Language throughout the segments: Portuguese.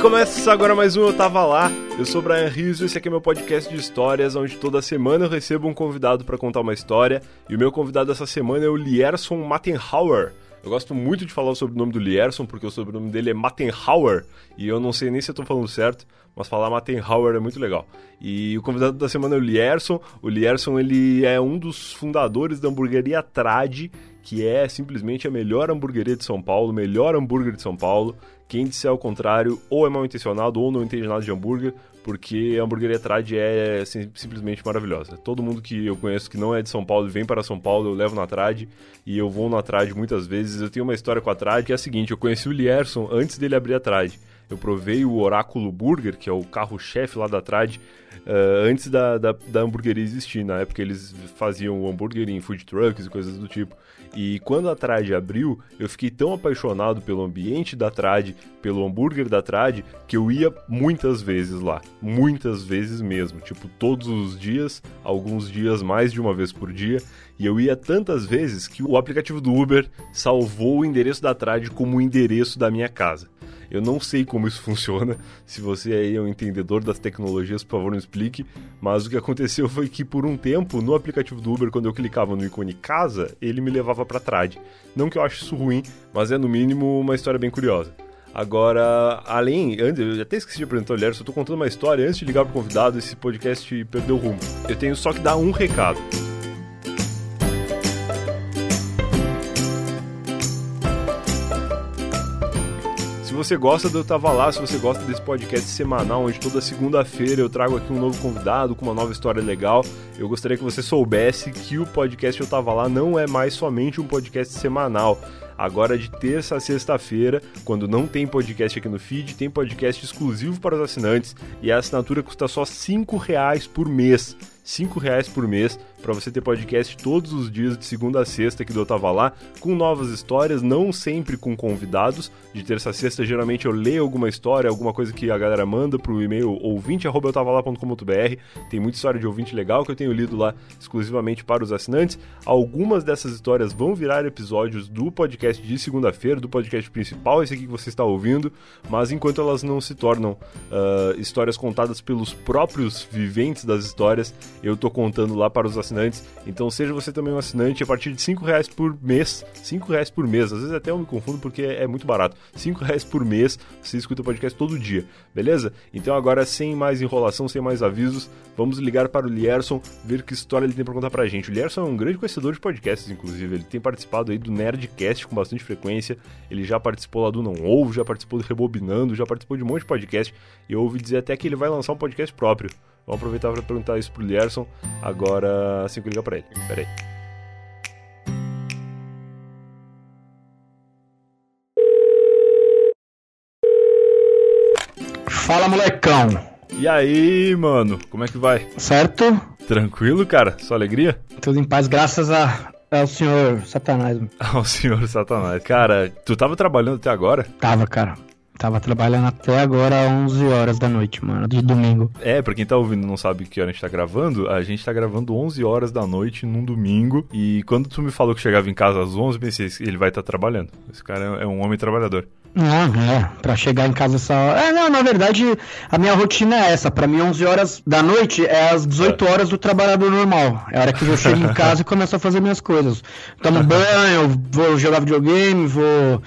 começa agora mais um Eu Tava Lá. Eu sou o Brian Rizzo, esse aqui é meu podcast de histórias, onde toda semana eu recebo um convidado para contar uma história. E o meu convidado essa semana é o Lierson Mattenhauer. Eu gosto muito de falar sobre o nome do Lierson, porque o sobrenome dele é Mattenhauer, e eu não sei nem se eu tô falando certo, mas falar Mattenhauer é muito legal. E o convidado da semana é o Lierson. O Lierson, ele é um dos fundadores da hamburgueria Trad, que é simplesmente a melhor hamburgueria de São Paulo, melhor hambúrguer de São Paulo. Quem disser ao contrário, ou é mal intencionado ou não entende nada de hambúrguer, porque a hamburgueria Trad é simplesmente maravilhosa. Todo mundo que eu conheço que não é de São Paulo e vem para São Paulo, eu levo na Trad e eu vou na Trad muitas vezes. Eu tenho uma história com a Trad que é a seguinte: eu conheci o Lierson antes dele abrir a Trad. Eu provei o Oráculo Burger, que é o carro-chefe lá da Trad, uh, antes da, da, da hamburgueria existir. Na época eles faziam hambúrguer em food trucks e coisas do tipo. E quando a Trad abriu, eu fiquei tão apaixonado pelo ambiente da Trad, pelo hambúrguer da Trad, que eu ia muitas vezes lá. Muitas vezes mesmo. Tipo, todos os dias, alguns dias mais de uma vez por dia. E eu ia tantas vezes que o aplicativo do Uber salvou o endereço da Trad como o endereço da minha casa. Eu não sei como isso funciona. Se você aí é um entendedor das tecnologias, por favor, me explique. Mas o que aconteceu foi que por um tempo, no aplicativo do Uber, quando eu clicava no ícone casa, ele me levava para Trad. Não que eu ache isso ruim, mas é no mínimo uma história bem curiosa. Agora, além, antes, eu até esqueci de apresentar o Lerson, eu tô contando uma história antes de ligar pro convidado, esse podcast perdeu o rumo. Eu tenho só que dar um recado. Você gosta do Eu Tava Lá, se você gosta desse podcast semanal, onde toda segunda-feira eu trago aqui um novo convidado com uma nova história legal, eu gostaria que você soubesse que o podcast Eu Tava Lá não é mais somente um podcast semanal. Agora, de terça a sexta-feira, quando não tem podcast aqui no feed, tem podcast exclusivo para os assinantes e a assinatura custa só R$ reais por mês. R$ reais por mês para você ter podcast todos os dias de segunda a sexta que eu tava lá, com novas histórias, não sempre com convidados. De terça a sexta, geralmente eu leio alguma história, alguma coisa que a galera manda pro e-mail ouvinte@eutava.com.br. Tem muita história de ouvinte legal que eu tenho lido lá exclusivamente para os assinantes. Algumas dessas histórias vão virar episódios do podcast de segunda-feira, do podcast principal, esse aqui que você está ouvindo, mas enquanto elas não se tornam uh, histórias contadas pelos próprios viventes das histórias, eu tô contando lá para os assinantes assinantes. Então seja você também um assinante a partir de 5 reais por mês. 5 reais por mês. Às vezes até eu me confundo porque é muito barato. 5 reais por mês você escuta o podcast todo dia. Beleza? Então agora sem mais enrolação, sem mais avisos, vamos ligar para o Lierson, ver que história ele tem para contar pra gente. O Lierson é um grande conhecedor de podcasts, inclusive. Ele tem participado aí do Nerdcast com bastante frequência. Ele já participou lá do Não Ouve, já participou do Rebobinando, já participou de um monte de podcast. E eu ouvi dizer até que ele vai lançar um podcast próprio. Vamos aproveitar para perguntar isso pro Lierson agora assim que eu ligar para ele. Pera aí. Fala, molecão. E aí, mano? Como é que vai? Certo? Tranquilo, cara? Só alegria? Tudo em paz, graças a, ao senhor Satanás. Ao senhor Satanás. Cara, tu tava trabalhando até agora? Tava, cara. Tava trabalhando até agora 11 horas da noite, mano, de domingo. É, pra quem tá ouvindo e não sabe que hora a gente tá gravando, a gente tá gravando 11 horas da noite num domingo. E quando tu me falou que chegava em casa às 11, pensei, ele vai estar tá trabalhando. Esse cara é um homem trabalhador. Não, é, pra chegar em casa essa hora. É, não, na verdade, a minha rotina é essa. Pra mim, 11 horas da noite é as 18 é. horas do trabalhador normal. É a hora que eu chego em casa e começo a fazer minhas coisas. Tomo banho, vou jogar videogame, vou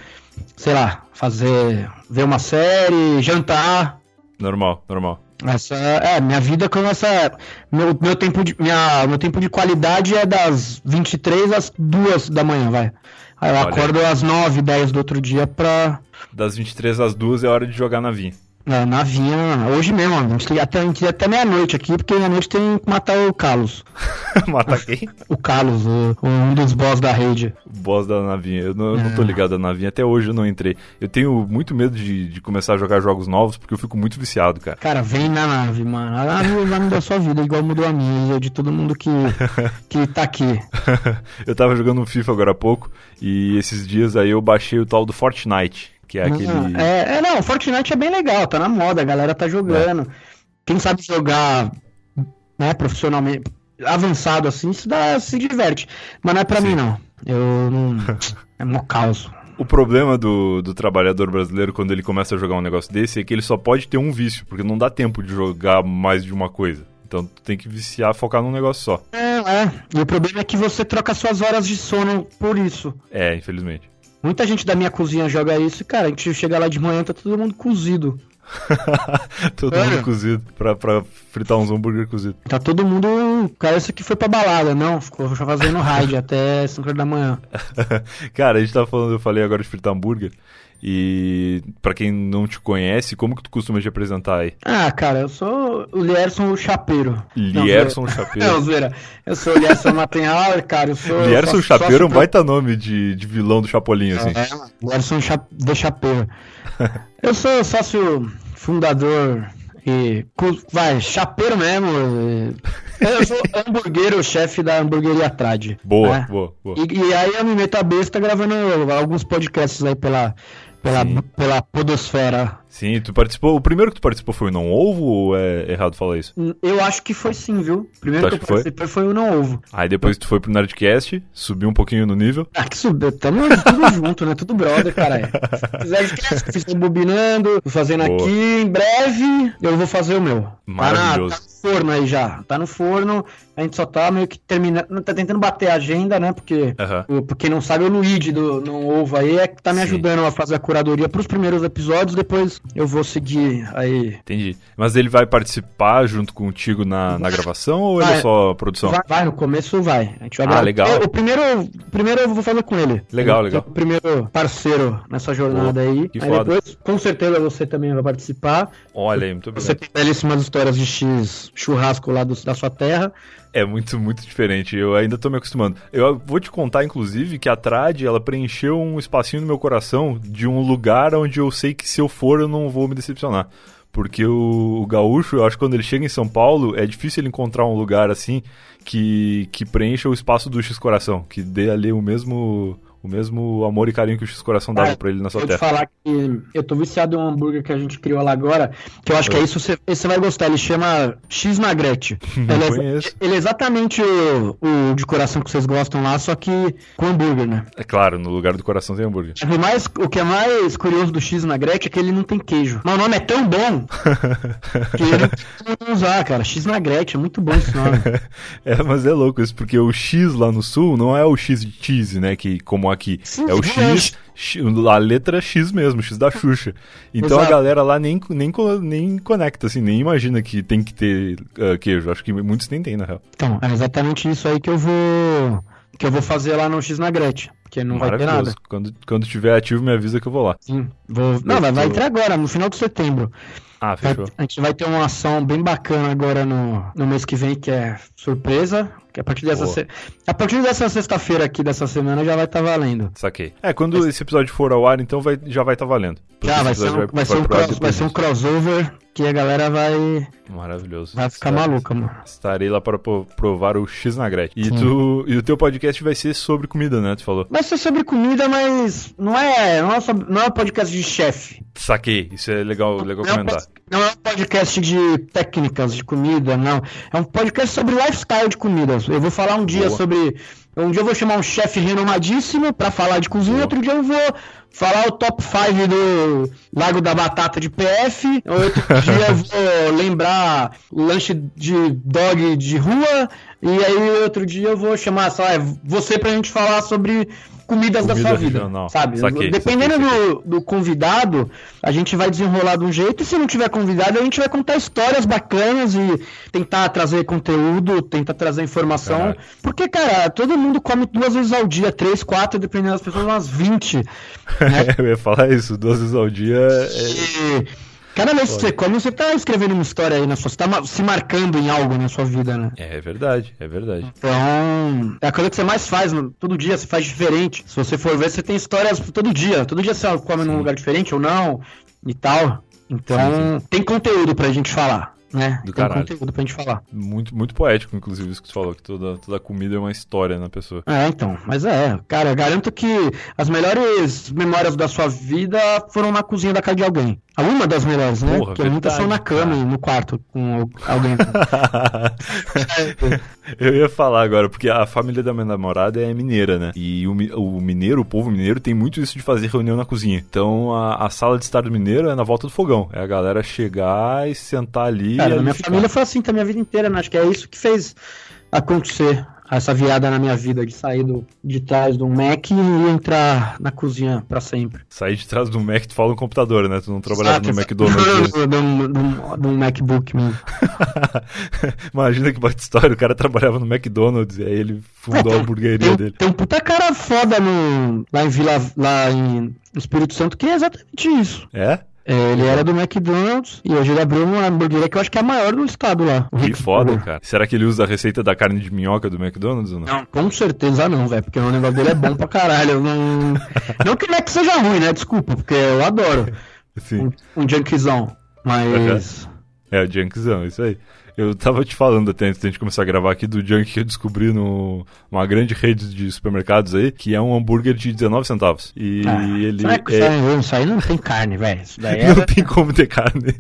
sei lá, fazer, ver uma série, jantar. Normal, normal. Essa é minha vida começa meu, meu tempo de minha meu tempo de qualidade é das 23 às 2 da manhã, vai. Aí eu Olha. acordo às 9, 10 do outro dia pra das 23 às 2 é hora de jogar na vinha. É, na vinha, hoje mesmo, a gente tem até, até meia-noite aqui, porque meia-noite tem que matar o Carlos. matar quem? o Carlos, o, um dos boss da rede. O boss da navinha. Eu não, é. não tô é. ligado na navinha, até hoje eu não entrei. Eu tenho muito medo de, de começar a jogar jogos novos, porque eu fico muito viciado, cara. Cara, vem na nave, mano. A nave vai mudar a sua vida, igual mudou a minha e de todo mundo que, que tá aqui. eu tava jogando um FIFA agora há pouco, e esses dias aí eu baixei o tal do Fortnite que é aquele. É, é, não, Fortnite é bem legal, tá na moda, a galera tá jogando. É. Quem sabe jogar né, profissionalmente, avançado assim, se, dá, se diverte. Mas não é pra Sim. mim, não. Eu não. é mó caos. O problema do, do trabalhador brasileiro quando ele começa a jogar um negócio desse é que ele só pode ter um vício, porque não dá tempo de jogar mais de uma coisa. Então tu tem que viciar, focar num negócio só. É, é. E o problema é que você troca suas horas de sono por isso. É, infelizmente. Muita gente da minha cozinha joga isso e, cara, a gente chega lá de manhã tá todo mundo cozido. todo É. mundo cozido, pra, pra fritar uns hambúrguer cozido. Tá todo mundo. Cara, isso aqui foi pra balada, não. Ficou fazendo raid até 5 horas da manhã. Cara, a gente tava falando, eu falei agora de fritar hambúrguer. E pra quem não te conhece, como que tu costuma te apresentar aí? Ah, cara, eu sou o Lierson o Chapeiro. Não, Lierson Não, Chapeiro. zoeira. Eu sou o Lierson Mattenhauer, cara. Eu sou. Lierson Chapeiro é um baita nome de, de vilão do Chapolin, assim. É, Lierson de Chapeiro. Eu sou sócio fundador e. Vai, chapeiro mesmo. Eu sou hamburguero, chefe da hamburgueria Trad. Boa, né? boa, boa. E, e aí eu me meto a besta gravando alguns podcasts aí pela, pela, Sim. pela podosfera. Sim, tu participou. O primeiro que tu participou foi o Não Ovo ou é errado falar isso? Eu acho que foi sim, viu? O primeiro que eu que foi? participei foi o Não Ovo. Aí depois tu foi pro Nerdcast, subiu um pouquinho no nível. Ah, que subiu. Tamo tudo junto, né? Tudo brother, caralho. Fiz Nerdcast, fiz bobinando, fazendo Boa. aqui. Em breve eu vou fazer o meu. Maravilhoso. Tá, na- tá no forno aí já. Tá no forno. A gente só tá meio que terminando. Tá tentando bater a agenda, né? Porque. O- Pra quem não sabe, o Luigi do Não Ovo aí é que tá me Sim. ajudando a fazer a curadoria pros primeiros episódios. Depois eu vou seguir aí. Entendi. Mas ele vai participar junto contigo na, na gravação ou ele é Vai. só produção? Vai, vai, no começo vai. A gente vai Ah, gravar. legal. É, O primeiro, primeiro eu vou fazer com ele. Legal, Ele legal. é O primeiro parceiro nessa jornada aí. que aí foda. depois, com certeza, você também vai participar. Olha aí, muito Você obrigado. tem belíssimas histórias de X churrasco lá do- da sua terra. É muito, muito diferente. Eu ainda tô me acostumando. Eu vou te contar, inclusive, que a Trad, ela preencheu um espacinho no meu coração de um lugar onde eu sei que se eu for eu não vou me decepcionar. Porque o, o gaúcho, eu acho que quando ele chega em São Paulo, é difícil ele encontrar um lugar assim que, que preencha o espaço do X-Coração, que dê ali o mesmo, o mesmo amor e carinho que o X-Coração dava Ah, pra ele na sua Vou te terra. falar que eu tô viciado em um hambúrguer que a gente criou lá agora, que eu acho que é isso, você, você vai gostar. Ele chama X Magrete. Não ele, é, ele é exatamente o, o de coração que vocês gostam lá, só que com hambúrguer, né? É claro, no lugar do coração tem hambúrguer. O, mais, o que é mais curioso do X Magrete é que ele não tem queijo. Mas o nome é tão bom que ele não usar, cara. X Magrete, é muito bom esse nome. É, mas é louco isso, porque o X lá no sul não é o X de cheese, né? Que, como aqui. Sim, é o X, X- a letra X mesmo, X da Xuxa. Então Exato. a galera lá nem, nem, nem conecta, assim, nem imagina que tem que ter ah, queijo. Acho que muitos nem tem, na real. Então, é exatamente isso aí que eu vou. Que eu vou fazer lá no X Magrete. Porque não vai ter nada. Quando, quando tiver ativo, me avisa que eu vou lá. Sim, vou... Não, vai, vai entrar agora, no final de setembro. Ah, fechou. a gente vai ter uma ação bem bacana agora no, no mês que vem, que é surpresa. Que a partir dessa, se- a partir dessa sexta-feira aqui dessa semana já vai estar valendo. Saquei. É, quando esse episódio for ao ar, então vai, já vai estar valendo. Porque Já, vai ser, um, vai, ser um cross- vai ser um crossover que a galera vai, Maravilhoso. vai ficar Estarei- maluca, mano. Estarei lá para pro- provar o X na Gretchen. E, Sim. tu, e o teu podcast vai ser sobre comida, né? Tu falou. Vai ser sobre comida, mas não é, não é, sobre- não é um podcast de chefe. Saquei. Isso é legal, legal Não é, um, comentar. Não é um podcast de técnicas de comida, não. É um podcast sobre lifestyle de comidas. Eu vou falar um dia Boa. sobre. Um dia eu vou chamar um chefe renomadíssimo pra falar de cozinha, Boa. outro dia eu vou falar o top 5 do Lago da Batata de PF, outro dia eu vou lembrar o lanche de dog de rua, e aí outro dia eu vou chamar, sei lá, você pra gente falar sobre comidas da Comida sua vida, sabe? Saquei, Dependendo saquei, do, do convidado, a gente vai desenrolar de um jeito, e se não tiver convidado, a gente vai contar histórias bacanas e tentar trazer conteúdo, tentar trazer informação. Porque, cara, todo mundo come duas vezes ao dia, três, quatro, dependendo das pessoas, umas 20. Né? eu ia falar isso, duas vezes ao dia. É... E cada vez que você come, você tá escrevendo uma história aí na sua. Você tá se marcando em algo na sua vida, né? é verdade, é verdade. Então, é a coisa que você mais faz, no- todo dia você faz diferente. Se você for ver, você tem histórias todo dia. Todo dia você come num lugar diferente ou não, e tal. Então, tem conteúdo pra gente falar, né? Do tem caralho. conteúdo pra gente falar. Muito, muito poético, inclusive, isso que tu falou, que toda, toda comida é uma história na pessoa. É, então, mas é, cara, eu garanto que as melhores memórias da sua vida foram na cozinha da casa de alguém. Uma das melhores, né? Porra, Porque muitas são na cama e no quarto com alguém. Eu ia falar agora, porque a família da minha namorada é mineira, né? E o, o mineiro, o povo mineiro, tem muito isso de fazer reunião na cozinha. Então a, a sala de estar do mineiro é na volta do fogão. É a galera chegar e sentar ali. Cara, e minha ficar. família foi assim também a vida inteira, né? Acho que é isso que fez acontecer essa virada na minha vida, de sair do, de trás do Mac e entrar na cozinha pra sempre. Sair de trás do Mac, tu fala no computador, né? Tu não trabalhava no Exato, McDonald's. Do, do, do, MacBook mesmo. Imagina que bate história, o cara trabalhava no McDonald's e aí ele fundou a hamburgueria Tem, dele. tem um puta cara foda no, lá em Vila, lá em, no Espírito Santo que é exatamente isso. É? É, ele era do McDonald's e hoje ele abriu uma hamburgueria que eu acho que é a maior do estado lá. Que foda, cara. Será que ele usa a receita da carne de minhoca do McDonald's ou não? Não, com certeza não, velho, porque o negócio dele é bom pra caralho. Não, não que o Mac seja ruim, né? Desculpa, porque eu adoro Sim. um, um junkzão. Mas. É, o Junkzão, isso aí. Eu tava te falando até antes da gente começar a gravar aqui do Junk que eu descobri no uma grande rede de supermercados aí, que é um hambúrguer de 19 centavos. E Ah, ele será que é... isso, aí, não tem carne, velho. Daí é. Não tem como ter carne.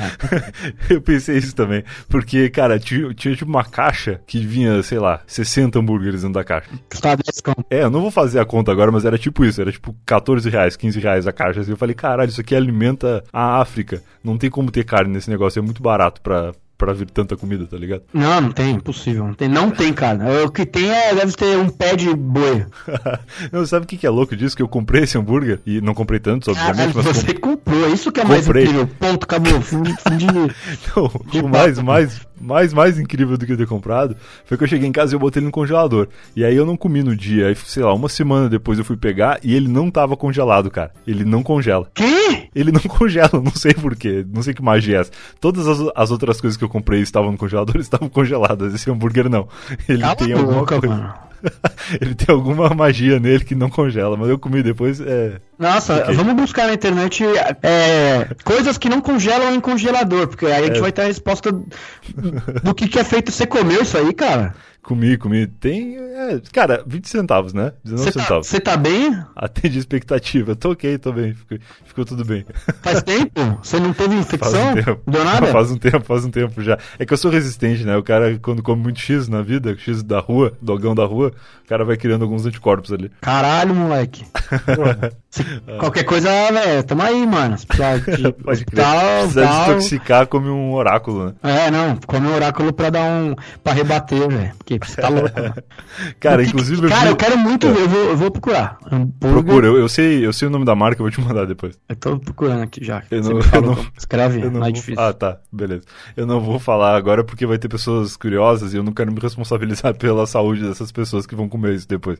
eu pensei isso também. Porque, cara, tinha, tinha tipo uma caixa que vinha, sei lá, 60 hambúrgueres dentro da caixa. Custava 10 conto. É, eu não vou fazer a conta agora, mas era tipo isso, era tipo 14 reais, 15 reais a caixa. Assim, eu falei, caralho, isso aqui alimenta a África. Não tem como ter carne nesse negócio, é muito barato pra, pra vir tanta comida, tá ligado? Não, não tem, impossível. Não tem, não tem carne. O que tem é, deve ter um pé de boi. não, sabe o que, que é louco disso? Que eu comprei esse hambúrguer, e não comprei tantos, obviamente, mas você comprou, isso que é mais Comprei. incrível. Ponto, acabou. Fim de, fim de... Não, o mais, mais, mais, mais incrível do que eu ter comprado foi que eu cheguei em casa e eu botei ele no congelador. E aí eu não comi no dia. Aí, sei lá, uma semana depois eu fui pegar e ele não tava congelado, cara. Ele não congela. Que? Ele não congela, não sei porquê. Não sei que magia é essa. Todas as, as outras coisas que eu comprei estavam no congelador estavam congeladas. Esse hambúrguer não. Ele Cala tem alguma boca, coisa. mano. ele tem alguma magia nele que não congela. Mas eu comi depois, é. Nossa, Ok. vamos buscar na internet é, coisas que não congelam em congelador, porque aí a gente É. vai ter a resposta do que, que é feito. Você comeu isso aí, cara? Comi, comi. Tem. É, cara, 20 centavos, né? 19 Você tá, centavos. você tá bem? Atende a expectativa. Tô ok, tô bem. Ficou, ficou tudo bem. Faz tempo? Você não teve Faz infecção? um tempo. Deu nada? Faz um tempo, faz um tempo já. É que eu sou resistente, né? O cara, quando come muito X na vida, X da rua, dogão da rua, o cara vai criando alguns anticorpos ali. Caralho, moleque. Se- qualquer coisa, velho, tamo aí, mano. Se precisar de Pode hospital, tal. desintoxicar, come um oráculo, né? É, não, come o oráculo pra dar um. pra rebater, velho. Você tá louco. Cara, que- inclusive. Cara, vi- eu quero muito É. ver, eu vou, eu vou procurar. Hambúrguer- Procura, eu, eu sei, eu sei o nome da marca, eu vou te mandar depois. Eu tô procurando aqui já. Eu não- eu não- escreve, Eu não, não é difícil. Ah, tá, beleza. Eu não vou falar agora porque vai ter pessoas curiosas e eu não quero me responsabilizar pela saúde dessas pessoas que vão comer isso depois.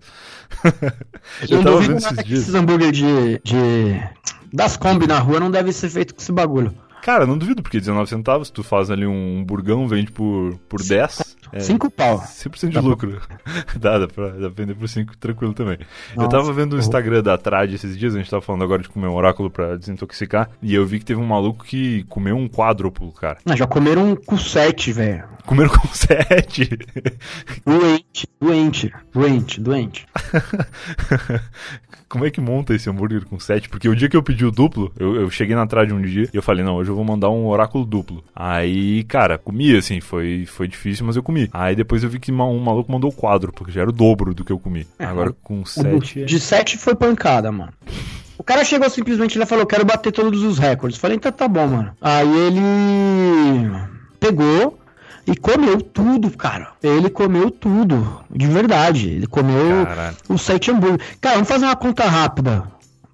eu não tava duvido vendo esses que dias. esses hambúrguer de, de. das Kombi na rua não deve ser feito com esse bagulho. Cara, não duvido, porque 19 centavos, tu faz ali um burgão, vende por, por 10. É, Cinco pau. 100% de Dá pra- lucro. dá, dá pra, dá pra vender por 5 tranquilo também. eu Nossa, tava vendo o. Instagram da Trad esses dias, a gente tava falando agora de comer um oráculo pra desintoxicar, e eu vi que teve um maluco que comeu um quádruplo, cara. Ah, já comeram um com sete, velho. Comeram com 7. Doente, doente, doente, doente. Como é que monta esse hambúrguer com 7? Porque o dia que eu pedi o duplo, eu, eu cheguei na Trad um dia e eu falei, não, hoje eu vou mandar um oráculo duplo. Aí, cara, comi assim, foi, foi difícil, mas eu comi. Aí depois eu vi que um maluco mandou o quadro, porque já era o dobro do que eu comi. É, Agora com O 7. do- De sete foi pancada, mano. O cara chegou simplesmente e falou: Quero bater todos os recordes. Falei: Então tá bom, mano. Aí ele pegou e comeu tudo, cara. Ele comeu tudo, de verdade. Ele comeu Caralho. os sete hambúrgueres. Cara, vamos fazer uma conta rápida.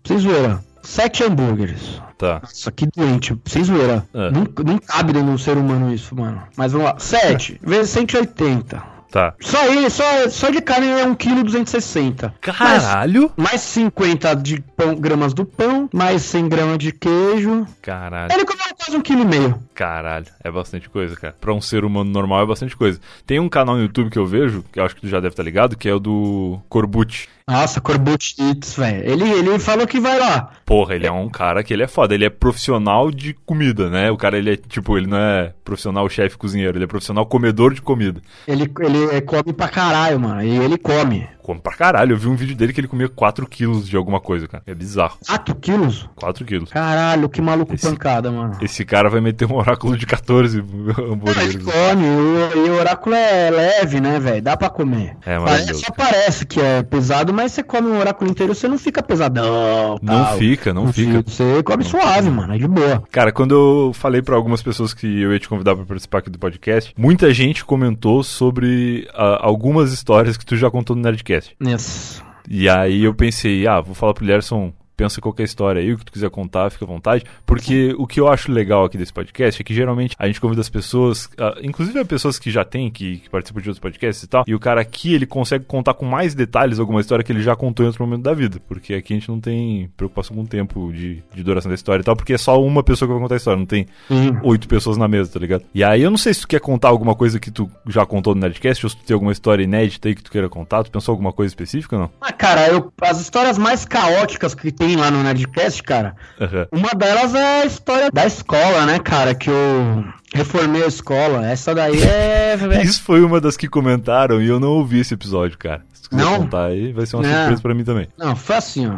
Vocês zoeira. Sete hambúrgueres. Tá. Nossa, que doente. Sem zoeira. É. Não, não cabe num ser humano isso, mano. Mas vamos lá. 7 vezes 180. Tá. Só ele, só, só de carne é 1,260 kg. Caralho! Mais 50 de pão, gramas do pão, mais 100 gramas de queijo. Caralho. Ele comeu quase um quilo e meio. Caralho, é bastante coisa, cara. Pra um ser humano normal é bastante coisa. Tem um canal no YouTube que eu vejo, que eu acho que tu já deve estar ligado, que é o do Corbucci. Nossa, Corbucci velho. Ele, ele falou que vai lá. Porra, ele é um cara que ele é foda. Ele é profissional de comida, né? O cara, ele é, tipo, ele não é profissional chefe cozinheiro, ele é profissional comedor de comida. Ele, ele, ele come pra caralho, mano. E ele come. Come pra caralho. Eu vi um vídeo dele que ele comia 4 quilos de alguma coisa, cara. É bizarro. 4 quilos? 4 quilos. Caralho, que maluco Esse- pancada, mano. Esse cara vai meter um oráculo de 14 Ele hambúrgueres. come, o, e o oráculo é leve, né, velho? Dá pra comer. É Parece, maravilhoso. só parece que é pesado, mas você come um oráculo inteiro, você não fica pesadão. Não tal. fica, não fica. Você come suave, mano, é de boa. Cara, quando eu falei pra algumas pessoas que eu ia te convidar pra participar aqui do podcast, muita gente comentou sobre ah, algumas histórias que tu já contou no Nerdcast. Isso. E aí eu pensei, ah, vou falar pro Lerson, pensa qualquer história aí, o que tu quiser contar, fica à vontade. Porque o que eu acho legal aqui desse podcast é que geralmente a gente convida as pessoas, ah, inclusive as pessoas que já tem, que, que participam de outros podcasts e tal, e o cara aqui, ele consegue contar com mais detalhes alguma história que ele já contou em outro momento da vida. Porque aqui a gente não tem preocupação com o tempo de, de duração da história e tal, porque é só uma pessoa que vai contar a história, não tem Sim. oito pessoas na mesa, tá ligado? E aí eu não sei se tu quer contar alguma coisa que tu já contou no Nerdcast, ou se tu tem alguma história inédita aí que tu queira contar, tu pensou alguma coisa específica ou não? Ah, cara, eu, as histórias mais caóticas que tem lá no Nerdcast, cara, Aham. uma delas é a história da escola, né, cara? Que eu reformei a escola. Essa daí é. Isso foi uma das que comentaram e eu não ouvi esse episódio, cara. Se tu quiser Não? contar aí, vai ser uma Não. surpresa pra mim também. Não, foi assim, ó.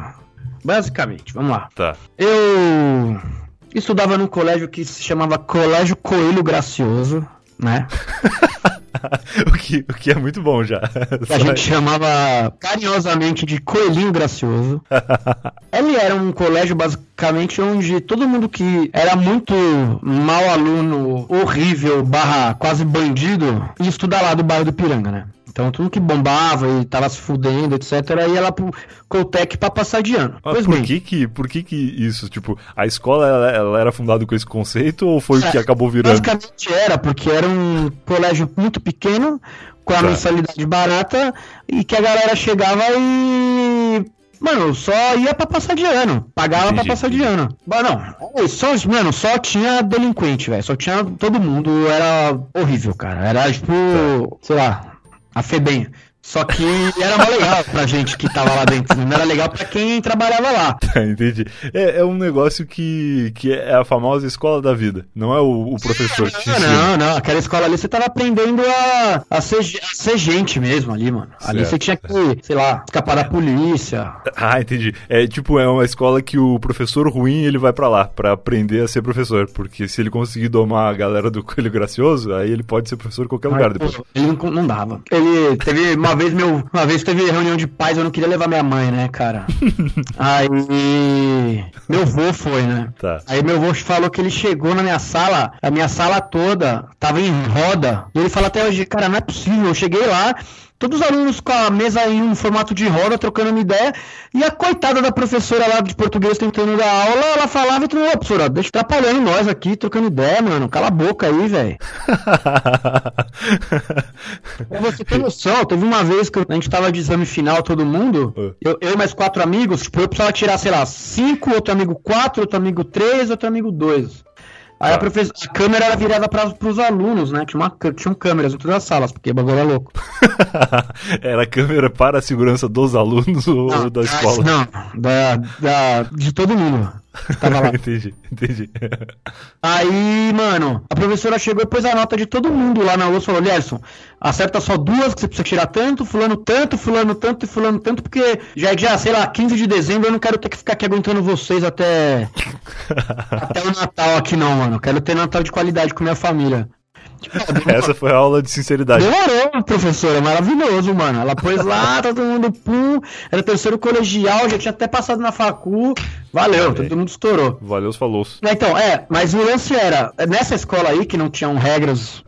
Basicamente, vamos lá. Tá. Eu estudava num colégio que se chamava Colégio Coelho Gracioso, né? o, que, o que é muito bom já. A gente chamava carinhosamente de Coelhinho Gracioso. Ele era um colégio basicamente onde todo mundo que era muito mau aluno, horrível, barra quase bandido, ia estudar lá do bairro do Piranga, né? Então tudo que bombava e tava se fudendo, etc, ia lá pro Coltec pra passar de ano. Pois por bem. que que, por que que isso? Tipo, a escola ela, ela era fundada com esse conceito ou foi o que É, acabou virando? Basicamente era, porque era um colégio muito pequeno, com a Tá. mensalidade barata, e que a galera chegava e. Mano, só ia pra passar de ano. Pagava Entendi, pra passar de ano. Mas não, só, mano, só tinha delinquente, velho. Só tinha. Todo mundo era horrível, cara. Era tipo, sei lá, a Febem. Só que era mó legal pra gente que tava lá dentro. Não era legal pra quem trabalhava lá. Entendi. É, é um negócio que, que é a famosa escola da vida. Não é o, o professor que te ensina. Não, não, aquela escola ali você tava aprendendo a, a, ser, a ser gente mesmo ali, mano. Ali Certo. você tinha que, sei lá, escapar da polícia. Ah, entendi. É tipo, é uma escola que o professor ruim ele vai pra lá pra aprender a ser professor. Porque se ele conseguir domar a galera do Coelho Gracioso, aí ele pode ser professor em qualquer lugar Mas, depois. ele não, não dava. Ele teve uma vez meu, uma vez teve reunião de pais, eu não queria levar minha mãe, né, cara? Aí meu vô foi, né? Tá. Aí meu avô falou que ele chegou na minha sala, a minha sala toda tava em roda. E ele fala até hoje, cara, não é possível. Eu cheguei lá, todos os alunos com a mesa em um formato de roda, trocando uma ideia, e a coitada da professora lá de português tentando dar aula, ela falava e ô, professora, deixa atrapalhando nós aqui, trocando ideia, mano. Cala a boca aí, velho. Você ter noção, teve uma vez que a gente tava de exame final, todo mundo, É. eu, eu e mais quatro amigos, tipo, eu precisava tirar, sei lá, cinco, outro amigo quatro, outro amigo três, outro amigo dois. Aí Tá. a, professora, a câmera era virada para os alunos, né? Tinha uma, tinham câmeras em todas as salas, porque o bagulho era louco. Era a câmera para a segurança dos alunos ou da ah, escola? Não, da, da, de todo mundo. Tava lá. entendi, entendi. Aí, mano, a professora chegou e pôs a nota de todo mundo lá na lousa e falou: Lerson, acerta só duas que você precisa tirar tanto, fulano tanto, fulano tanto e fulano tanto, porque já é dia, sei lá, 15 de dezembro, eu não quero ter que ficar aqui aguentando vocês até, até o Natal aqui, não, mano. Eu quero ter Natal de qualidade com minha família. Tipo, Essa foi a aula de sinceridade. Demorou, professora, maravilhoso, mano. Ela pôs lá, todo mundo pum, era terceiro colegial, já tinha até passado na facu. Valeu, aí. todo mundo estourou. Valeu os falou. Então, é, mas o lance era, nessa escola aí, que não tinham regras,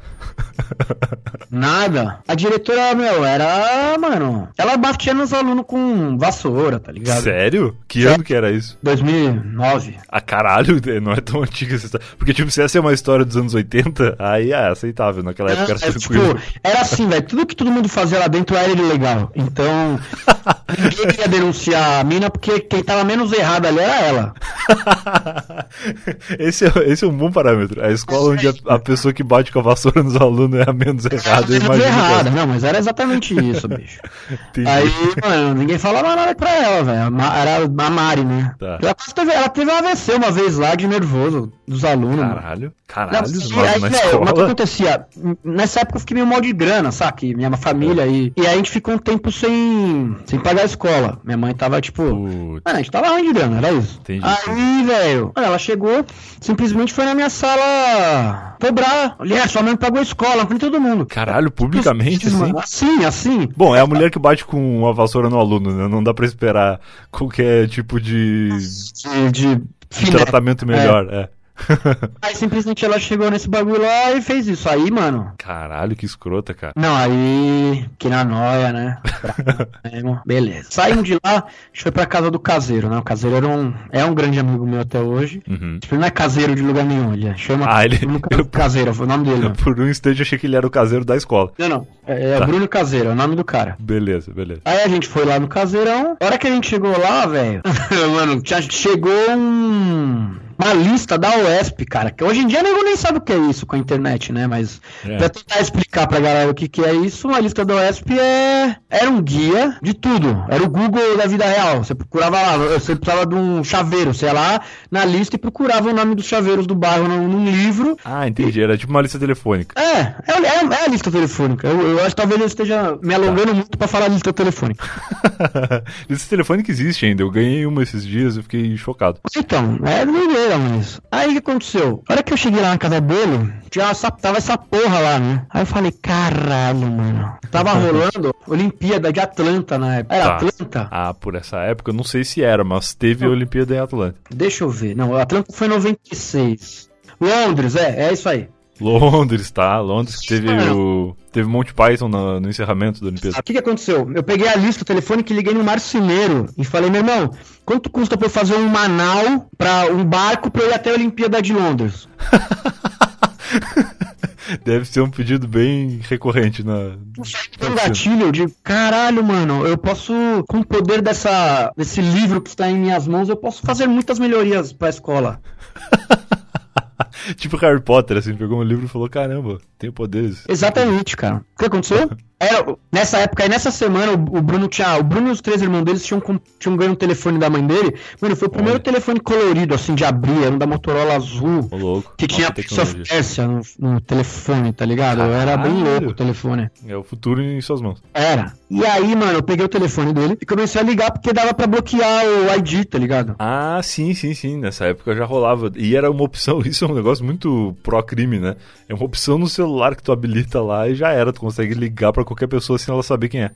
nada, a diretora, meu, era, mano, ela batia nos alunos com vassoura, tá ligado? Sério? Que Sério. ano que era isso? 2009. Ah, caralho, não é tão antiga essa história. Porque, tipo, se essa é uma história dos anos 80, aí é aceitável. Naquela época era É, tranquilo. tipo, era assim, velho, tudo que todo mundo fazia lá dentro era ilegal. Então, Ninguém queria denunciar a mina porque quem tava menos errado ali era ela. esse, é, esse é um bom parâmetro. A escola onde a, a pessoa que bate com a vassoura nos alunos é a menos errada. Era menos errada, não, mas era exatamente isso, bicho. Aí, mano, ninguém falava nada pra ela, velho. Era a Mari, né? Tá. Ela, teve, ela teve um AVC uma vez lá de nervoso dos alunos. Caralho, caralho, não, aí, na escola. Mas o que acontecia? Nessa época eu fiquei meio mal de grana, sabe? Minha família é. e, e aí a gente ficou um tempo sem, sem pagar a escola. Minha mãe tava tipo. Mano, a gente tava ruim de grana, era isso. Entendi. Aí, velho, ela chegou, simplesmente foi na minha sala cobrar. Aliás, sua mãe pagou a escola, frente todo mundo. Caralho, publicamente assim? Assim, assim. Bom, é a mulher que bate com uma vassoura no aluno, né? Não dá pra esperar qualquer tipo de. de, de, de tratamento melhor, é. é. aí simplesmente ela chegou nesse bagulho lá e fez isso. Aí, mano. Caralho, que escrota, cara. Não, aí. Que na noia, né? Beleza. Saímos de lá, a gente foi pra casa do caseiro, né? O caseiro era um, é um grande amigo meu até hoje. Uhum. Tipo, ele não é caseiro de lugar nenhum, ele chama ah, ele... Bruno Caseiro, foi o nome dele. Né? Por um instante eu achei que ele era o caseiro da escola. Não, não. É, é tá. Bruno Caseiro, é o nome do cara. Beleza, beleza. Aí a gente foi lá no caseirão. A hora que a gente chegou lá, velho. mano, chegou um uma lista da UESP, cara. Que hoje em dia nego nem sabe o que é isso com a internet, né? Mas é. pra tentar explicar pra galera o que, que é isso, uma lista da UESP é... era um guia de tudo. Era o Google da vida real. Você procurava lá, você precisava de um chaveiro, sei lá, na lista e procurava o nome dos chaveiros do bairro num, num livro. Ah, entendi. Era tipo uma lista telefônica. É, é, é, é a lista telefônica. Eu, eu, acho que talvez eu esteja me alongando tá. muito pra falar lista telefônica. lista telefônica existe ainda. Eu ganhei uma esses dias, eu fiquei chocado. Então, é Aí o que aconteceu? A hora que eu cheguei lá na casa bolo, tinha essa, tava essa porra lá, né? Aí eu falei, caralho, mano. Tava rolando Olimpíada de Atlanta na época. Era tá. Atlanta? Ah, por essa época eu não sei se era, mas teve não. Olimpíada em Atlanta. Deixa eu ver. Não, Atlanta foi em 96. Londres, é, é isso aí. Londres, tá? Londres que teve o. Teve Monty Python no, no encerramento da Olimpíada. O que, que aconteceu? Eu peguei a lista telefônica e liguei no marceneiro e falei, meu irmão, quanto custa pra eu fazer um Manau pra um barco pra eu ir até a Olimpíada de Londres? Deve ser um pedido bem recorrente na. Um gatilho de caralho, mano. Eu posso, com o poder dessa, desse livro que está em minhas mãos, eu posso fazer muitas melhorias pra escola. tipo Harry Potter, assim, pegou um livro e falou: caramba, tenho poderes. Exatamente, cara. O que aconteceu? Era, nessa época, aí nessa semana, o, o, Bruno tinha. O Bruno e os três irmãos deles tinham, tinham ganho um telefone da mãe dele. Mano, foi o primeiro telefone colorido, assim, de abrir, era um da Motorola azul. Ô, louco. Que tinha Persia no, no, telefone, tá ligado? Era bem louco o telefone. É o futuro em suas mãos. Era. E aí, mano, eu peguei o telefone dele e comecei a ligar porque dava pra bloquear o ID, tá ligado? Ah, sim, sim, sim. Nessa época já rolava. E era uma opção, isso é um negócio muito pró-crime, né? É uma opção no celular que tu habilita lá e já era. Tu consegue ligar pra qualquer pessoa sem ela saber quem é.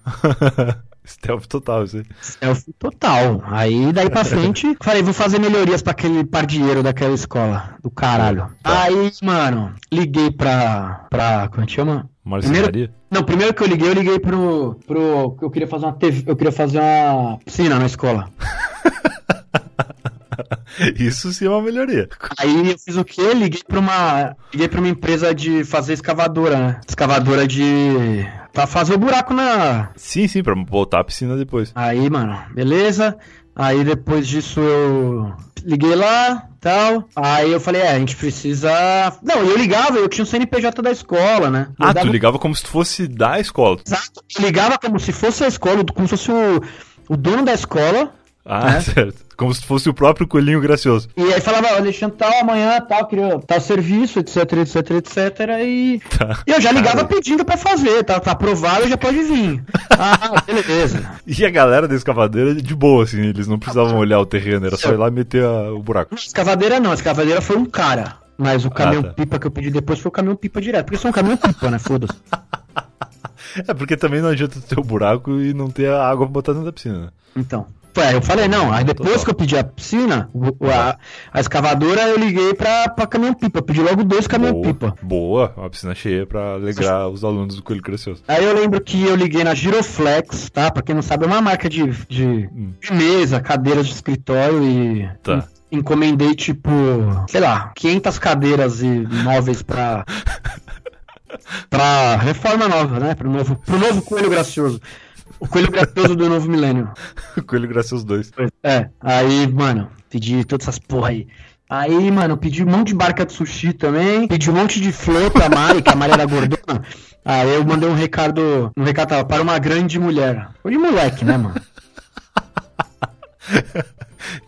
Stealth total, isso aí. Stealth total. Aí daí pra frente, falei, vou fazer melhorias pra aquele pardieiro daquela escola. Do caralho. Tá. Aí, mano, liguei pra. pra. como é que chama? Marcenaria? Não, primeiro que eu liguei, eu liguei pro. pro. Eu queria fazer uma TV. Eu queria fazer uma piscina na escola. Isso sim é uma melhoria. Aí eu fiz o quê? Liguei pra uma. Liguei pra uma empresa de fazer escavadora, né? Escavadora de. Pra fazer o buraco na. Sim, sim, pra voltar a piscina depois. Aí, mano, beleza. Aí depois disso eu liguei lá, tal. Aí eu falei, é, a gente precisa. Não, eu ligava, eu tinha o CNPJ da escola, né? Eu ah, dava... tu ligava como se fosse da escola. Exato, eu ligava como se fosse a escola, como se fosse o, o dono da escola. Ah, né? certo. Como se fosse o próprio coelhinho gracioso. E aí falava, Alexandre, tal, amanhã, tal, queria tal serviço, etc, etc, etc, e... Tá. E eu já ligava Cara. pedindo pra fazer, tá, tá aprovado, já pode vir. ah, beleza. E a galera da escavadeira, de boa, assim, eles não precisavam olhar o terreno, era só ir lá e meter a, o buraco. Escavadeira não, a escavadeira foi um cara. Mas o caminhão-pipa ah, tá. que eu pedi depois foi o caminhão-pipa direto. Porque são um caminhão-pipa, né? Foda-se. É porque também não adianta ter o buraco e não ter a água pra botar dentro da piscina. Então. É, eu falei, não, aí depois que eu pedi a piscina, a, a escavadora, eu liguei pra, pra caminhão-pipa, pedi logo dois caminhão-pipa. Boa, boa, uma piscina cheia pra alegrar os alunos do Coelho Gracioso. Aí eu lembro que eu liguei na Giroflex, tá? Pra quem não sabe, é uma marca de, de, hum. de mesa, cadeiras de escritório e... Tá. Encomendei, tipo, sei lá, 500 cadeiras e móveis pra... pra reforma nova, né? Pro novo, pro novo Coelho Gracioso. O Coelho Gracioso do Novo Milênio. Coelho Gracioso 2. É, aí, mano, pedi todas essas porra aí. Aí, mano, pedi um monte de barca de sushi também. Pedi um monte de flor pra Mari, que a Mari era gordona. Aí eu mandei um recado. Um recado tava, para uma grande mulher. Foi de moleque, né, mano?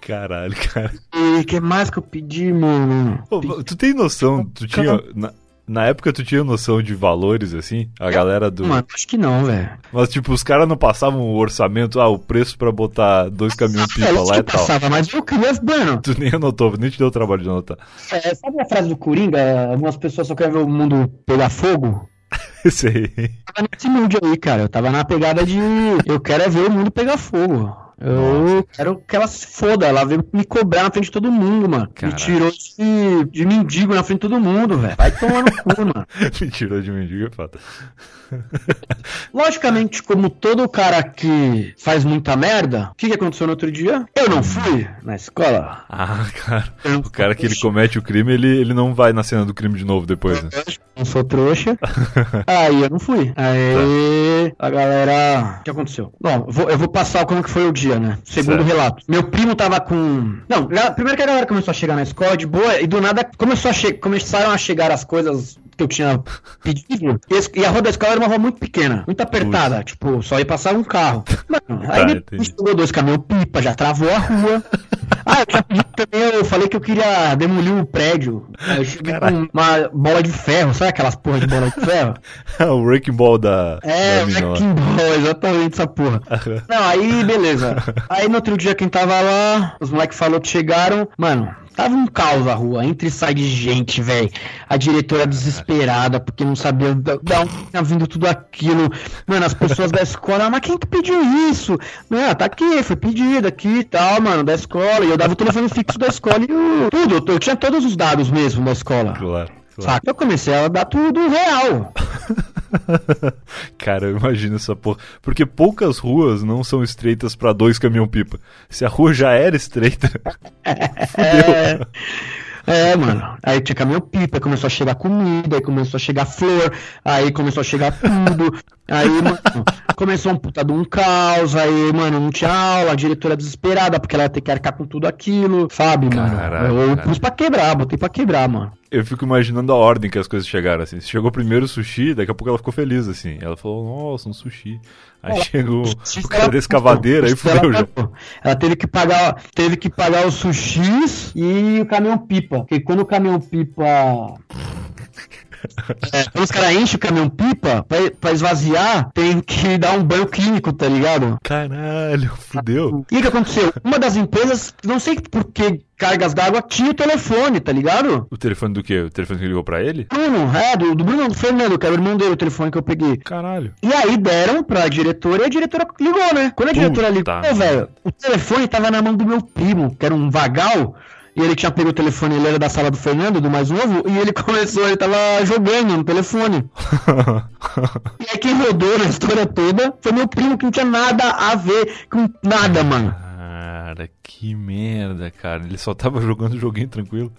Caralho, cara. E que mais que eu pedi, mano? Pô, tu tem noção, tu tinha. Na, na época tu tinha noção de valores, assim? A galera do. Mano, acho que não, velho. Mas, tipo, os caras não passavam o orçamento, ah, o preço pra botar dois caminhões pipa lá e tal. Passava, mas eu queria, mano. Tu nem anotou, nem te deu o trabalho de anotar. É, sabe a frase do Coringa? Algumas pessoas só querem ver o mundo pegar fogo? Sei. Eu tava nesse mood aí, cara. Eu tava na pegada de. Eu quero é ver o mundo pegar fogo. Eu Nossa. quero que ela se foda. Ela veio me cobrar na frente de todo mundo, mano. Caraca. Me tirou de, de mendigo na frente de todo mundo, velho. Vai tomar no cu, mano. me tirou de mendigo, é fato. Logicamente, como todo cara que faz muita merda, o que, que aconteceu no outro dia? Eu não fui na escola. Ah, cara. O cara que ele comete o crime, ele, ele não vai na cena do crime de novo depois, né? Não sou trouxa. Aí eu não fui. Aí tá. a galera. O que aconteceu? Bom, eu vou passar como que foi o dia, né? Segundo certo. relato. Meu primo tava com. Não, primeiro que a galera começou a chegar na escola de boa, e do nada começou a che... começaram a chegar as coisas que eu tinha pedido. E a rua da escola era uma rua muito pequena, muito apertada. Puxa. Tipo, só ia passar um carro. Mano, tá, aí tá, chegou dois caminhões pipa, já travou a rua. ah, eu tinha pedido também, eu falei que eu queria demolir o um prédio. Aí eu cheguei com uma bola de ferro, sabe aquelas porra de bola de ferro? o Wrecking Ball da. É, o Wrecking Ball, exatamente essa porra. Não, aí beleza. Aí no outro dia quem tava lá, os moleques falaram que chegaram. Mano, Tava um caos a rua, entre e sai de gente, velho. A diretora desesperada, porque não sabia da onde tinha vindo tudo aquilo. Mano, as pessoas da escola, mas quem que pediu isso? Não, tá aqui, foi pedido aqui e tal, mano, da escola. E eu dava o telefone fixo da escola e o, tudo. Eu tinha todos os dados mesmo da escola. Claro. Claro. Eu comecei a dar tudo real. Cara, eu imagino essa porra. Porque poucas ruas não são estreitas para dois caminhão-pipa. Se a rua já era estreita. fudeu. É, é, mano. Aí tinha caminhão-pipa, começou a chegar comida, aí começou a chegar flor, aí começou a chegar tudo. Aí, mano, começou um puta de um caos, aí, mano, não tinha aula, a diretora desesperada, porque ela ia ter que arcar com tudo aquilo, sabe, Caralho, mano? Eu pus pra quebrar, botei pra quebrar, mano. Eu fico imaginando a ordem que as coisas chegaram, assim. Chegou primeiro o sushi, daqui a pouco ela ficou feliz, assim. Ela falou, nossa, um sushi. Aí chegou o cara da escavadeira, aí fudeu já. Ela teve que pagar, teve que pagar os sushis e o caminhão pipa. Porque quando o caminhão pipa é, quando os caras enchem o caminhão pipa, pra, pra, esvaziar, tem que dar um banho clínico, tá ligado? Caralho, fudeu. E o que aconteceu? Uma das empresas, não sei por que cargas d'água tinha o telefone, tá ligado? O telefone do quê? O telefone que ligou pra ele? Bruno, é, do, do Bruno do Fernando, que era o irmão dele, o telefone que eu peguei. Caralho. E aí deram pra diretora e a diretora ligou, né? Quando a diretora Puta ligou, velho, o telefone tava na mão do meu primo, que era um vagal. E ele tinha pego o telefone, ele era da sala do Fernando, do mais novo, e ele começou, ele tava jogando no telefone. e aí quem rodou na história toda foi meu primo, que não tinha nada a ver com nada, mano. Cara, que merda, cara. Ele só tava jogando joguinho tranquilo.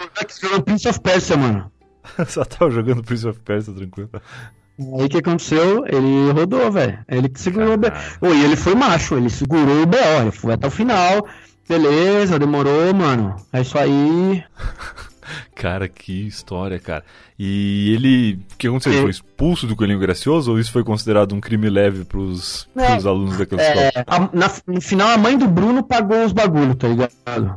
Jogando Prince of Persia, mano. só tava jogando Prince of Persia tranquilo. Aí o que aconteceu? Ele rodou, velho. Ele que segurou Caralho. o BO. E ele foi macho, ele segurou o BO, ele foi até o final. Beleza, demorou, mano. É isso aí. cara, que história, cara. E ele. O que aconteceu? Ele foi expulso do Coelhinho Gracioso ou isso foi considerado um crime leve pros, é, pros alunos daquela é, escola? A, na, no final, a mãe do Bruno pagou os bagulho, tá ligado?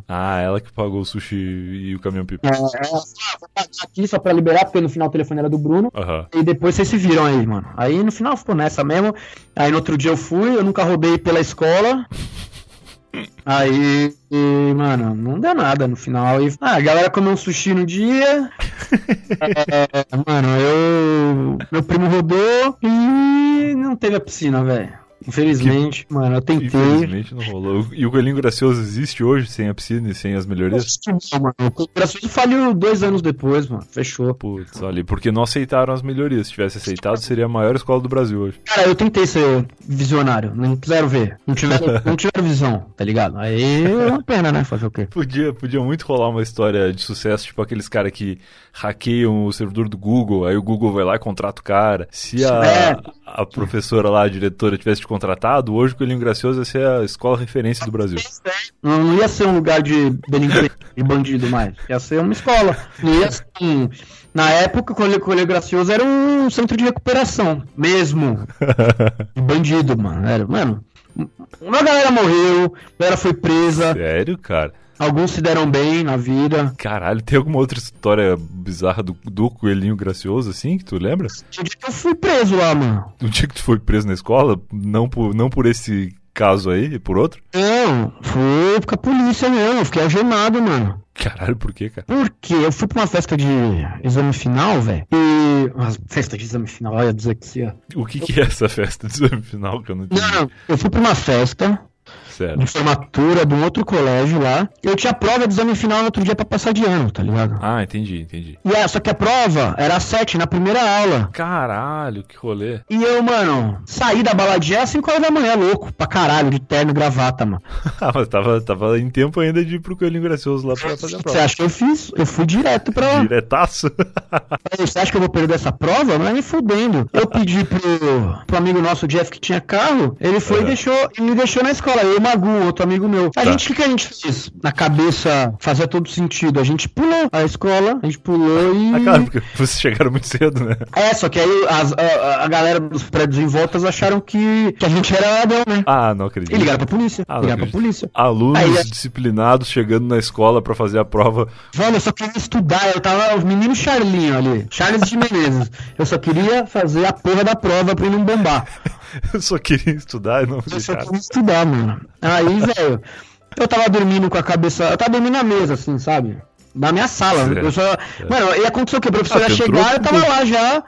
Ah, ela que pagou o sushi e o caminhão pipa. É, ela ah, vou pagar aqui só pra liberar, porque no final o telefone era do Bruno. Uhum. E depois vocês se viram aí, mano. Aí no final ficou nessa mesmo. Aí no outro dia eu fui, eu nunca roubei pela escola. Aí, e, mano, não deu nada no final. E, ah, a galera comeu um sushi no dia. é, mano, eu. Meu primo rodou e não teve a piscina, velho. Infelizmente, que... mano, eu tentei. Infelizmente não rolou. E o Coelhinho Gracioso existe hoje, sem a piscina e sem as melhorias? Não, mano. O Gracioso faliu dois anos depois, mano. Fechou. Putz, olha, porque não aceitaram as melhorias. Se tivesse aceitado, seria a maior escola do Brasil hoje. Cara, eu tentei ser visionário. Não quiseram ver. Não tiveram, não tiveram visão, tá ligado? Aí é uma pena, né? Fazer o quê? Podia, podia muito rolar uma história de sucesso, tipo aqueles caras que hackeiam o servidor do Google, aí o Google vai lá e contrata o cara. Se a, é. a professora lá, a diretora, tivesse contratado, hoje o Coelhinho Gracioso ia ser a escola referência do Brasil. Não, não ia ser um lugar de delinquente e bandido mais. Ia ser uma escola. Não ia ser um... Na época, o Coelho, Gracioso era um centro de recuperação. Mesmo. De bandido, mano. Era, mano. Uma galera morreu, a galera foi presa. Sério, cara? Alguns se deram bem na vida. Caralho, tem alguma outra história bizarra do, do Coelhinho Gracioso, assim, que tu lembra? Tinha dia que eu fui preso lá, mano. No dia que tu foi preso na escola, não por, não por esse caso aí, por outro? Não, foi com a polícia mesmo. Fiquei algemado, mano. Caralho, por quê, cara? Porque eu fui pra uma festa de exame final, velho. E. Uma festa de exame final, olha a dislexia. O que, que é essa festa de exame final que eu não entendi? Não, eu fui pra uma festa Certo. de formatura de um outro colégio lá. Eu tinha prova de exame final no outro dia pra passar de ano, tá ligado? Ah, entendi, entendi. E é, só que a prova era às sete, na primeira aula. Caralho, que rolê. E eu, mano, saí da baladinha às 5 horas da manhã, louco, pra caralho, de terno e gravata, mano. Ah, mas tava, tava em tempo ainda de ir pro Coelhinho Gracioso lá pra fazer a Você prova. acha que eu fiz? Eu fui direto pra lá. Diretaço? Você acha que eu vou perder essa prova? Não é nem fudendo. Eu pedi pro, pro amigo nosso, Jeff, que tinha carro, ele foi É. e deixou, e me deixou na escola. Eu e o Magu, outro amigo meu. A Tá. gente, o que, que a gente fez? Na cabeça fazia todo sentido. A gente pulou a escola, a gente pulou e. Ah, claro, porque vocês chegaram muito cedo, né? É, só que aí as- a, a galera dos prédios em voltas acharam que, que a gente era ladrão, né? Ah, não acredito. E ligaram pra polícia. Ah, ligaram pra polícia. Alunos Aí, disciplinados chegando na escola pra fazer a prova. Mano, eu só queria estudar, eu tava o menino Charlinho ali, Charles de Menezes. Eu só queria fazer a porra da prova pra ele não bombar. Eu só queria estudar e não Eu só queria estudar, mano. Aí, velho, eu tava dormindo com a cabeça. Eu tava dormindo na mesa, assim, sabe? Na minha sala. Certo, Eu só... Mano, e aconteceu o que? O professor Ah, ia chegar, eu tava lá já.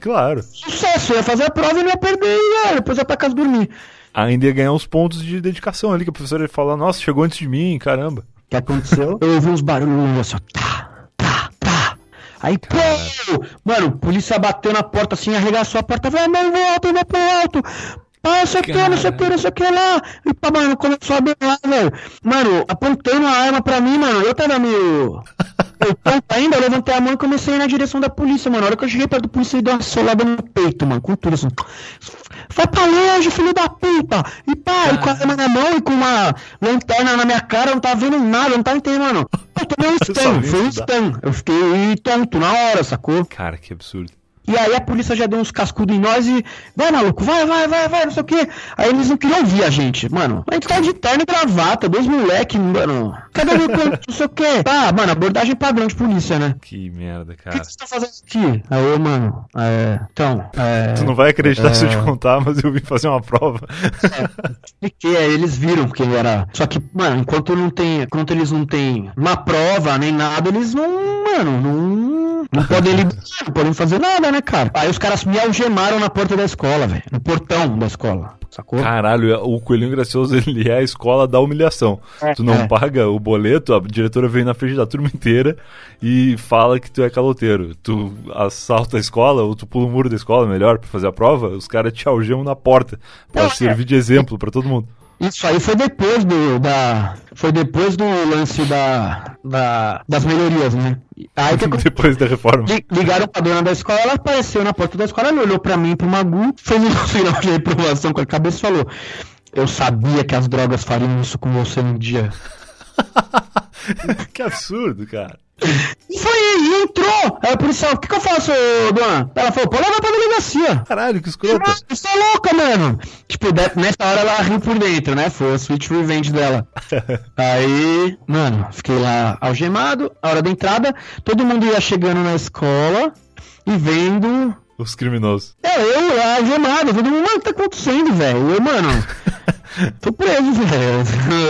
Claro. Sucesso, eu ia fazer a prova e não ia perder, já, depois ia pra casa dormir. Ainda ia ganhar uns pontos de dedicação ali, que a professora ia falar, nossa, chegou antes de mim, caramba. O que aconteceu? Eu ouvi uns barulhos assim, tá, Aí, pô, mano, polícia bateu na porta assim, arregaçou a porta, falou, mano, volta, vai pro alto. Ah, não sei o que, não sei o que, não sei o que lá. E pá, mano, começou a berrar, velho. Mano, apontando a arma pra mim, mano, eu tava meio. Eu tonto ainda, eu levantei a mão e comecei a ir na direção da polícia, mano. A hora que eu cheguei perto da polícia, ele deu uma solada no peito, mano, com tudo assim. Vai pra longe, filho da puta! E pá, e com a arma na mão e com uma lanterna na minha cara, eu não tava vendo nada, eu não tava entendendo, mano. Eu tomei um stun, foi um stun. Eu fiquei tonto na hora, sacou? Cara, que absurdo. E aí a polícia já deu uns cascudos em nós e. Vai, maluco, vai, vai, vai, vai, não sei o quê. Aí eles não queriam ouvir a gente, mano. A gente tá de terno e gravata, dois moleque, mano. Cadê meu canto, não sei o quê? Tá, mano, abordagem padrão de polícia, né? Que merda, O que cara. vocês estão fazendo aqui? Aí, ô, mano, é. Então, é. Tu não vai acreditar se eu te é. contar, mas eu vim fazer uma prova. expliquei, aí eles viram que ele era. Só que, mano, enquanto não tem. Enquanto eles não têm uma prova nem nada, eles não. Mano, não. Não podem liberar, não podem fazer nada, né, cara? Aí os caras me algemaram na porta da escola, velho. No portão da escola. Sacou? Caralho, o Coelhinho Gracioso, ele é a escola da humilhação. É, Tu não é. paga o boleto, a diretora vem na frente da turma inteira e fala que tu é caloteiro. Tu assalta a escola, ou tu pula o muro da escola, melhor, pra fazer a prova, os caras te algemam na porta, pra Não, é. servir de exemplo pra todo mundo. Isso aí foi depois do. Da, foi depois do lance da, da, das melhorias, né? Aí que Depois da reforma. Li- Ligaram pra dona da escola, ela apareceu na porta da escola, ela olhou pra mim, pro Magu, fez um sinal de reprovação com a cabeça e falou: Eu sabia que as drogas fariam isso com você um dia. que absurdo, cara. E foi, e entrou! Aí o policial, o que, que eu faço, dona? Ela falou, pode levar pra delegacia. Caralho, que escrota. Mano, Você é louca, mano! Tipo, nessa hora ela riu por dentro, né? Foi a sweet revenge dela. Aí, mano, fiquei lá algemado, a hora da entrada, todo mundo ia chegando na escola e vendo Os criminosos. É, eu lá, algemado, todo mundo, mano, o que tá acontecendo, velho? Eu, mano, tô preso, velho.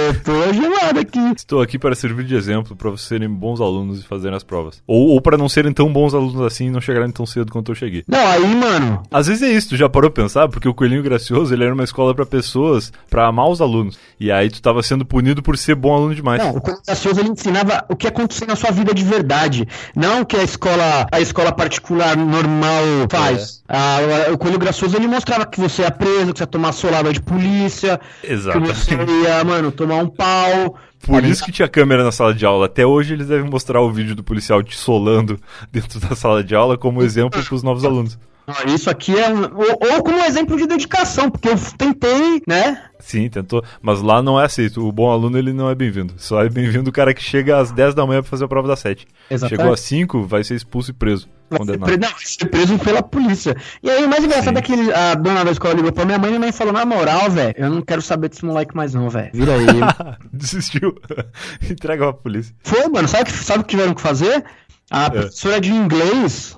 Eu tô algemado aqui. Estou aqui para servir de exemplo para vocês serem bons alunos e fazerem as provas. Ou, ou para não serem tão bons alunos assim e não chegarem tão cedo quanto eu cheguei. Não, aí, mano, Às vezes é isso, tu já parou pra pensar? Porque o Coelhinho Gracioso, ele era uma escola pra pessoas, pra amar os alunos. E aí tu tava sendo punido por ser bom aluno demais. não, o Coelho Gracioso ele ensinava o que acontecia na sua vida de verdade. Não o que a escola, a escola particular normal faz. Ah, o Coelho Gracioso ele mostrava que você ia preso, que você ia tomar solada de polícia, que você ia, mano, tomar um pau. Por isso que tinha câmera na sala de aula. Até hoje eles devem mostrar o vídeo do policial te solando dentro da sala de aula como exemplo pros novos alunos. Isso aqui é um, ou, ou como um exemplo de dedicação, porque eu tentei, né? Sim, tentou. Mas lá não é aceito. O bom aluno ele não é bem-vindo. Só é bem-vindo o cara que chega às 10 da manhã pra fazer a prova das 7. Exatamente. Chegou às 5, vai ser expulso e preso. Vai ser, Condenado. pre... não, vai ser preso pela polícia. E aí, o mais engraçado Sim. é que a dona da escola ligou pra minha mãe e minha mãe falou: Na moral, velho, eu não quero saber desse moleque mais, não, velho. Vira aí. Desistiu. Entrega pra polícia. Foi, mano, sabe o que, sabe o que tiveram que fazer? A professora de inglês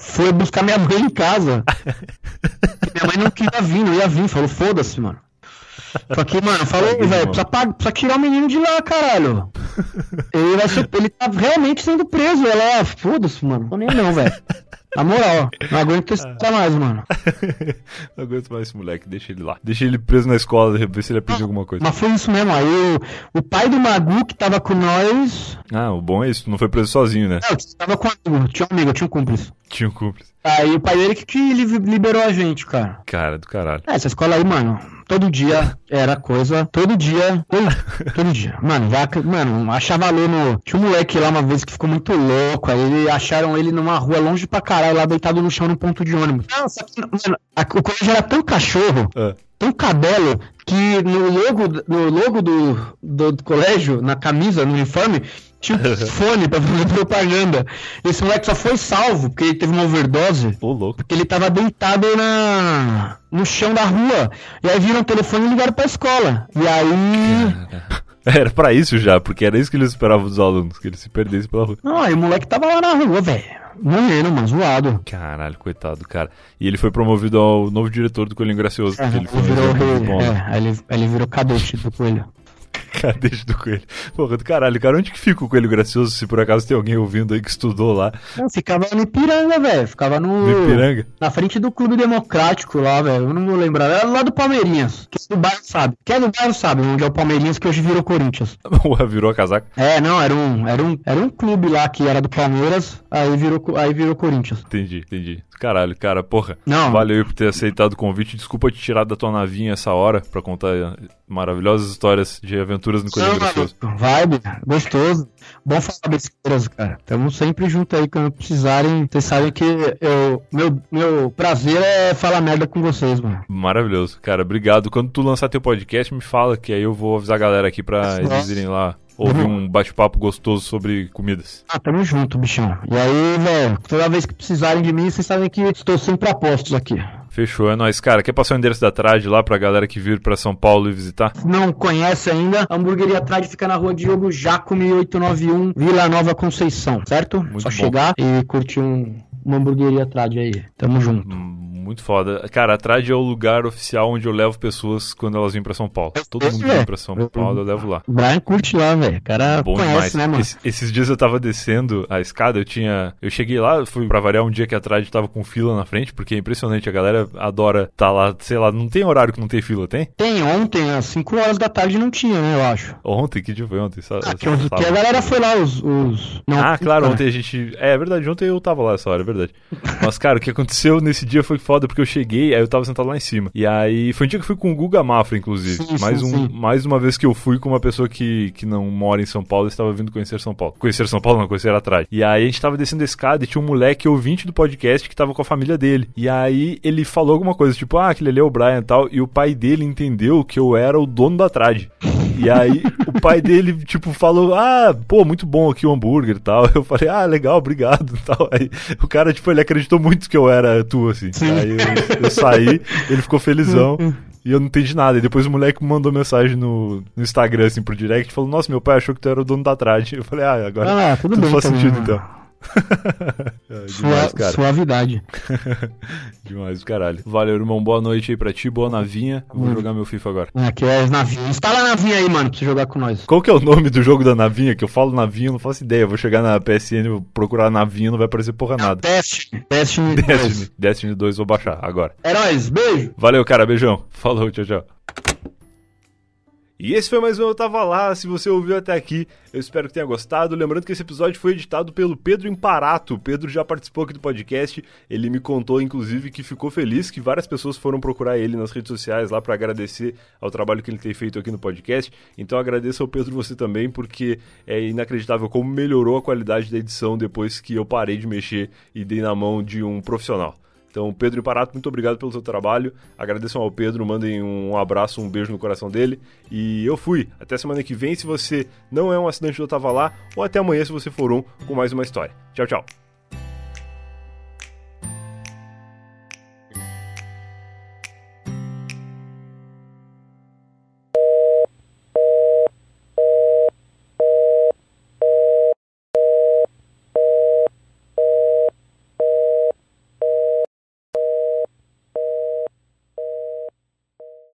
foi buscar minha mãe em casa. minha mãe não queria vir, não ia vir, falou: Foda-se, mano. Só que, mano, falou, velho, precisa, precisa tirar o menino de lá, caralho. Ele, vai ser, ele tá realmente sendo preso. Ela, ah, foda-se, mano. Tô nem não, velho. Na moral, não aguento esse cara mais, mano. não aguento mais esse moleque, deixa ele lá. Deixa ele preso na escola, ver se ele aprende alguma coisa. Mas foi isso mesmo. Aí o, o pai do Magu que tava com nós. Ah, o bom é isso, não foi preso sozinho, né? Não, tava com um amigo, tinha um amigo, tinha um cúmplice. Tinha um cúmplice. Aí o pai dele que, que li- liberou a gente, cara. Cara do caralho. É, essa escola aí, mano, todo dia era coisa. Todo dia. Todo, dia. Mano, já, mano, achava aluno. Tinha um moleque lá uma vez que ficou muito louco. Aí ele, acharam ele numa rua longe pra caralho, lá deitado no chão num ponto de ônibus. Não, só que, mano, a- o colégio era tão cachorro. Ah, tão cabelo que no logo, no logo do, do, do colégio, na camisa, no uniforme, tinha um fone pra fazer propaganda. Esse moleque só foi salvo porque ele teve uma overdose. ô louco. Porque ele tava deitado na, no chão da rua. E aí viram o telefone e ligaram pra escola. E aí. Era pra isso já, porque era isso que eles esperavam dos alunos, que eles se perdessem pela rua. Não, aí o moleque tava lá na rua, velho. Morrendo, mano, zoado. Caralho, coitado, cara. E ele foi promovido ao novo diretor do Coelhinho Gracioso, porque ele foi um virou, né? é, aí ele, ele virou cadete do coelho. Cadete do coelho. Porra do caralho, cara, onde que fica o coelho gracioso se por acaso tem alguém ouvindo aí que estudou lá Não, ficava no Ipiranga, velho. Ficava no. no Ipiranga? Na frente do Clube Democrático lá, velho. Eu não vou lembrar. Era lá do Palmeirinhas. Quem é do bairro sabe. Quem é do bairro sabe onde é o Palmeirinhas que hoje virou Corinthians. Porra, virou a casaca. É, não, era um, era um, era um clube lá que era do Palmeiras, aí virou, aí virou Corinthians. Entendi, entendi. Caralho, cara, porra. Não. Valeu aí por ter aceitado o convite. Desculpa te tirar da tua navinha essa hora pra contar maravilhosas histórias de aventuras no Gracioso. Vibe, gostoso. Bom falar besteiras, cara. Tamo sempre junto aí quando precisarem. Vocês sabem que eu, meu, meu prazer é falar merda com vocês, mano. Maravilhoso, cara. Obrigado. Quando tu lançar teu podcast, me fala que aí eu vou avisar a galera aqui pra eles Nossa. irem lá ouvir um bate-papo gostoso sobre comidas. Ah, tamo junto, bichão. E aí, velho, toda vez que precisarem de mim, vocês sabem que estou sempre a postos aqui. Fechou, é nóis. Cara, quer passar o endereço da Trade lá pra galera que vir pra São Paulo e visitar? não conhece ainda, a hamburgueria Trade fica na rua Diogo Jacome 891, Vila Nova Conceição, certo? Muito Só bom. chegar e curtir um, uma hamburgueria Trade aí. Tamo junto. Hum, Muito foda. Cara, a Trade é o lugar oficial onde eu levo pessoas quando elas vêm pra São Paulo. Todo mundo vem pra São Paulo, eu levo lá. Brian curte lá, velho. O cara Bom conhece, demais. né, mano? Esse- esses dias eu tava descendo a escada, eu tinha. Eu cheguei lá, fui pra variar um dia que a Trade tava com fila na frente, porque é impressionante, a galera adora tá lá, sei lá, não tem horário que não tem fila, tem? Tem ontem, às 5 horas da tarde não tinha, né, eu acho. Ontem, que dia foi ontem? Só, Ah, que, que a galera foi lá, os. os... Não, Ah, claro, né? ontem a gente. É, é verdade, ontem eu tava lá essa hora, é verdade. Mas, cara, o que aconteceu nesse dia foi foda, porque eu cheguei, aí eu tava sentado lá em cima. E aí foi um dia que eu fui com o Guga Mafra, inclusive. Sim, sim, mais, um, sim. mais uma vez que eu fui com uma pessoa que, que não mora em São Paulo e estava vindo conhecer São Paulo. Conhecer São Paulo, não, conhecer atrás. E aí a gente tava descendo a escada e tinha um moleque ouvinte do podcast que tava com a família dele. E aí ele falou alguma coisa, tipo, ah, aquele ali é o Brian e tal. E o pai dele entendeu que eu era o dono da trade. E aí o pai dele, tipo, falou, ah, pô, muito bom aqui o hambúrguer e tal. Eu falei, ah, legal, obrigado e tal. Aí o cara, tipo, ele acreditou muito que eu era tu, assim. Sim. Aí eu, eu saí, ele ficou felizão. E eu não entendi nada. E depois o moleque mandou mensagem no, no Instagram, assim, pro direct, falou, nossa, meu pai achou que tu era o dono da trade. Eu falei, ah, agora Ah, tudo, tudo bem. faz também, sentido, mano. então. É, demais, Sua, suavidade. Demais, caralho. Valeu, irmão. Boa noite aí pra ti, boa navinha. Vou Hum. jogar meu FIFA agora. Aqui é as navinhas. Instala a navinha aí, mano, pra você jogar com nós. Qual que é o nome do jogo da navinha? Que eu falo navinha, não faço ideia. Eu vou chegar na PSN, vou procurar navinha, não vai aparecer porra nada. Destiny. Destiny. Destiny. 2. Destiny 2, vou baixar agora. Heróis, beijo. Valeu, cara. Beijão. Falou, tchau, tchau. E esse foi mais um Eu Tava Lá. Se você ouviu até aqui, eu espero que tenha gostado. Lembrando que esse episódio foi editado pelo Pedro Imparato. O Pedro já participou aqui do podcast. Ele me contou, inclusive, que ficou feliz que várias pessoas foram procurar ele nas redes sociais lá para agradecer ao trabalho que ele tem feito aqui no podcast. Então agradeço ao Pedro você também, porque é inacreditável como melhorou a qualidade da edição depois que eu parei de mexer e dei na mão de um profissional. Então, Pedro Imparato, muito obrigado pelo seu trabalho. Agradeçam ao Pedro, mandem um abraço, um beijo no coração dele. E eu fui. Até semana que vem, se você não é um assinante do Tava Lá, ou até amanhã, se você for um, com mais uma história. Tchau, tchau.